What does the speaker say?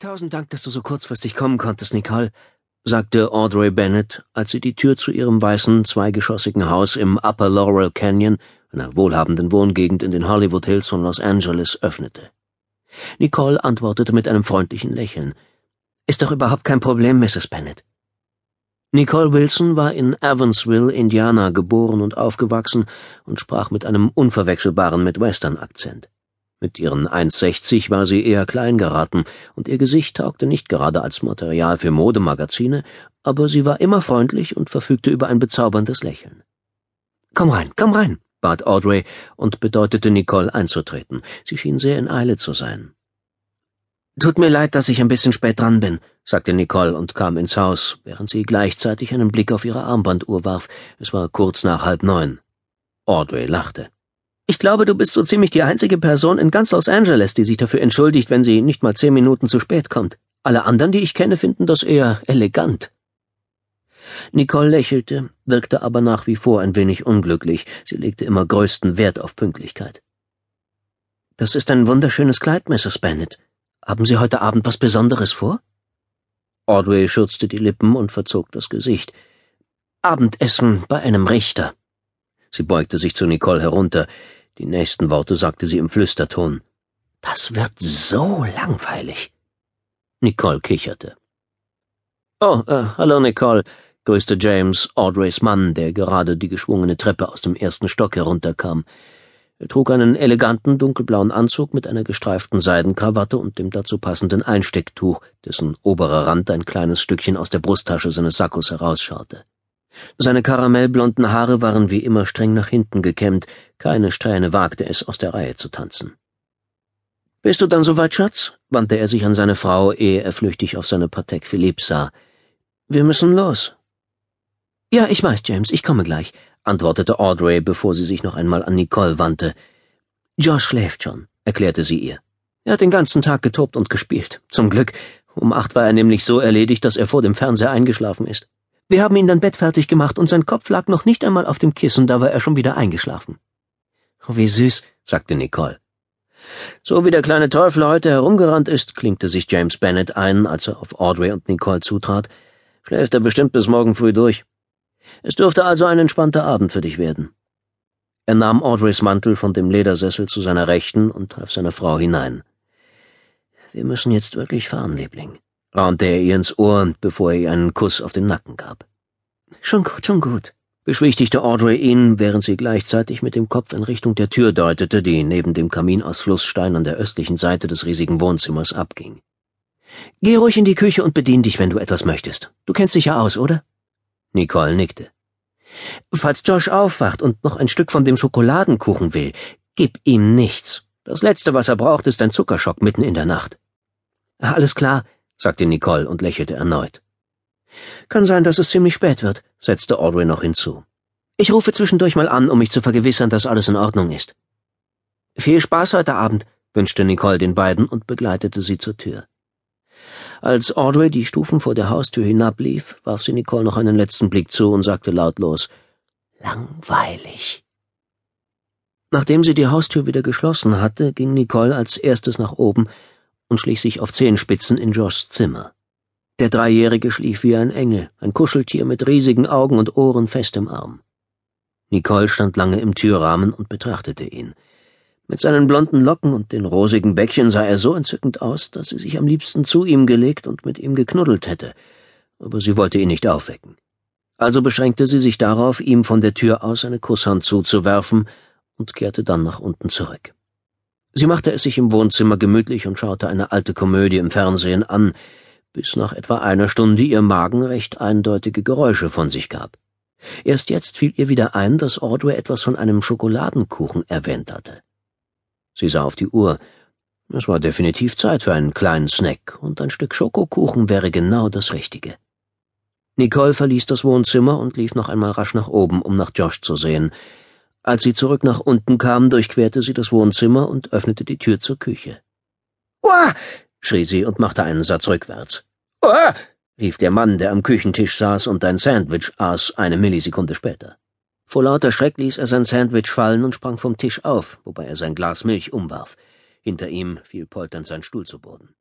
Tausend Dank, dass du so kurzfristig kommen konntest, Nicole, sagte Audrey Bennett, als sie die Tür zu ihrem weißen, zweigeschossigen Haus im Upper Laurel Canyon, einer wohlhabenden Wohngegend in den Hollywood Hills von Los Angeles, öffnete. Nicole antwortete mit einem freundlichen Lächeln. Ist doch überhaupt kein Problem, Mrs. Bennett. Nicole Wilson war in Evansville, Indiana, geboren und aufgewachsen und sprach mit einem unverwechselbaren Midwestern-Akzent. Mit ihren 1,60 war sie eher klein geraten, und ihr Gesicht taugte nicht gerade als Material für Modemagazine, aber sie war immer freundlich und verfügte über ein bezauberndes Lächeln. Komm rein, komm rein, bat Audrey und bedeutete Nicole einzutreten. Sie schien sehr in Eile zu sein. Tut mir leid, dass ich ein bisschen spät dran bin, sagte Nicole und kam ins Haus, während sie gleichzeitig einen Blick auf ihre Armbanduhr warf. Es war kurz nach halb neun. Audrey lachte. Ich glaube, du bist so ziemlich die einzige Person in ganz Los Angeles, die sich dafür entschuldigt, wenn sie nicht mal zehn Minuten zu spät kommt. Alle anderen, die ich kenne, finden das eher elegant. Nicole lächelte, wirkte aber nach wie vor ein wenig unglücklich. Sie legte immer größten Wert auf Pünktlichkeit. Das ist ein wunderschönes Kleid, Mrs. Bennet. Haben Sie heute Abend was Besonderes vor? Audrey schürzte die Lippen und verzog das Gesicht. Abendessen bei einem Richter. Sie beugte sich zu Nicole herunter. Die nächsten Worte sagte sie im Flüsterton. Das wird so langweilig. Nicole kicherte. Oh, äh, hallo Nicole, grüßte James, Audreys Mann, der gerade die geschwungene Treppe aus dem ersten Stock herunterkam. Er trug einen eleganten dunkelblauen Anzug mit einer gestreiften Seidenkrawatte und dem dazu passenden Einstecktuch, dessen oberer Rand ein kleines Stückchen aus der Brusttasche seines Sackos herausschaute. Seine karamellblonden Haare waren wie immer streng nach hinten gekämmt, keine Strähne wagte es, aus der Reihe zu tanzen. Bist du dann soweit, Schatz? wandte er sich an seine Frau, ehe er flüchtig auf seine Patek Philippe sah. Wir müssen los. Ja, ich weiß, James, ich komme gleich, antwortete Audrey, bevor sie sich noch einmal an Nicole wandte. Josh schläft schon, erklärte sie ihr. Er hat den ganzen Tag getobt und gespielt. Zum Glück. Um acht war er nämlich so erledigt, dass er vor dem Fernseher eingeschlafen ist. Wir haben ihn dann bettfertig gemacht und sein Kopf lag noch nicht einmal auf dem Kissen, da war er schon wieder eingeschlafen. Oh, wie süß, sagte Nicole. So wie der kleine Teufel heute herumgerannt ist, klinkte sich James Bennett ein, als er auf Audrey und Nicole zutrat, schläft er bestimmt bis morgen früh durch. Es dürfte also ein entspannter Abend für dich werden. Er nahm Audreys Mantel von dem Ledersessel zu seiner Rechten und half seiner Frau hinein. Wir müssen jetzt wirklich fahren, Liebling raunte er ihr ins Ohr, bevor er ihr einen Kuss auf den Nacken gab. Schon gut, schon gut, beschwichtigte Audrey ihn, während sie gleichzeitig mit dem Kopf in Richtung der Tür deutete, die neben dem Kamin aus Flussstein an der östlichen Seite des riesigen Wohnzimmers abging. Geh ruhig in die Küche und bedien dich, wenn du etwas möchtest. Du kennst dich ja aus, oder? Nicole nickte. Falls Josh aufwacht und noch ein Stück von dem Schokoladenkuchen will, gib ihm nichts. Das Letzte, was er braucht, ist ein Zuckerschock mitten in der Nacht. Alles klar, sagte Nicole und lächelte erneut. Kann sein, dass es ziemlich spät wird, setzte Audrey noch hinzu. Ich rufe zwischendurch mal an, um mich zu vergewissern, dass alles in Ordnung ist. Viel Spaß heute Abend, wünschte Nicole den beiden und begleitete sie zur Tür. Als Audrey die Stufen vor der Haustür hinablief, warf sie Nicole noch einen letzten Blick zu und sagte lautlos Langweilig. Nachdem sie die Haustür wieder geschlossen hatte, ging Nicole als erstes nach oben und schlich sich auf Zehenspitzen in Joshs Zimmer. Der Dreijährige schlief wie ein Engel, ein Kuscheltier mit riesigen Augen und Ohren fest im Arm. Nicole stand lange im Türrahmen und betrachtete ihn. Mit seinen blonden Locken und den rosigen Bäckchen sah er so entzückend aus, dass sie sich am liebsten zu ihm gelegt und mit ihm geknuddelt hätte, aber sie wollte ihn nicht aufwecken. Also beschränkte sie sich darauf, ihm von der Tür aus eine Kusshand zuzuwerfen und kehrte dann nach unten zurück. Sie machte es sich im Wohnzimmer gemütlich und schaute eine alte Komödie im Fernsehen an, bis nach etwa einer Stunde ihr Magen recht eindeutige Geräusche von sich gab. Erst jetzt fiel ihr wieder ein, dass Audrey etwas von einem Schokoladenkuchen erwähnt hatte. Sie sah auf die Uhr. Es war definitiv Zeit für einen kleinen Snack, und ein Stück Schokokuchen wäre genau das Richtige. Nicole verließ das Wohnzimmer und lief noch einmal rasch nach oben, um nach Josh zu sehen. Als sie zurück nach unten kam, durchquerte sie das Wohnzimmer und öffnete die Tür zur Küche. Uah! schrie sie und machte einen Satz rückwärts. Uah! rief der Mann, der am Küchentisch saß und ein Sandwich aß, eine Millisekunde später. Vor lauter Schreck ließ er sein Sandwich fallen und sprang vom Tisch auf, wobei er sein Glas Milch umwarf. Hinter ihm fiel polternd sein Stuhl zu Boden.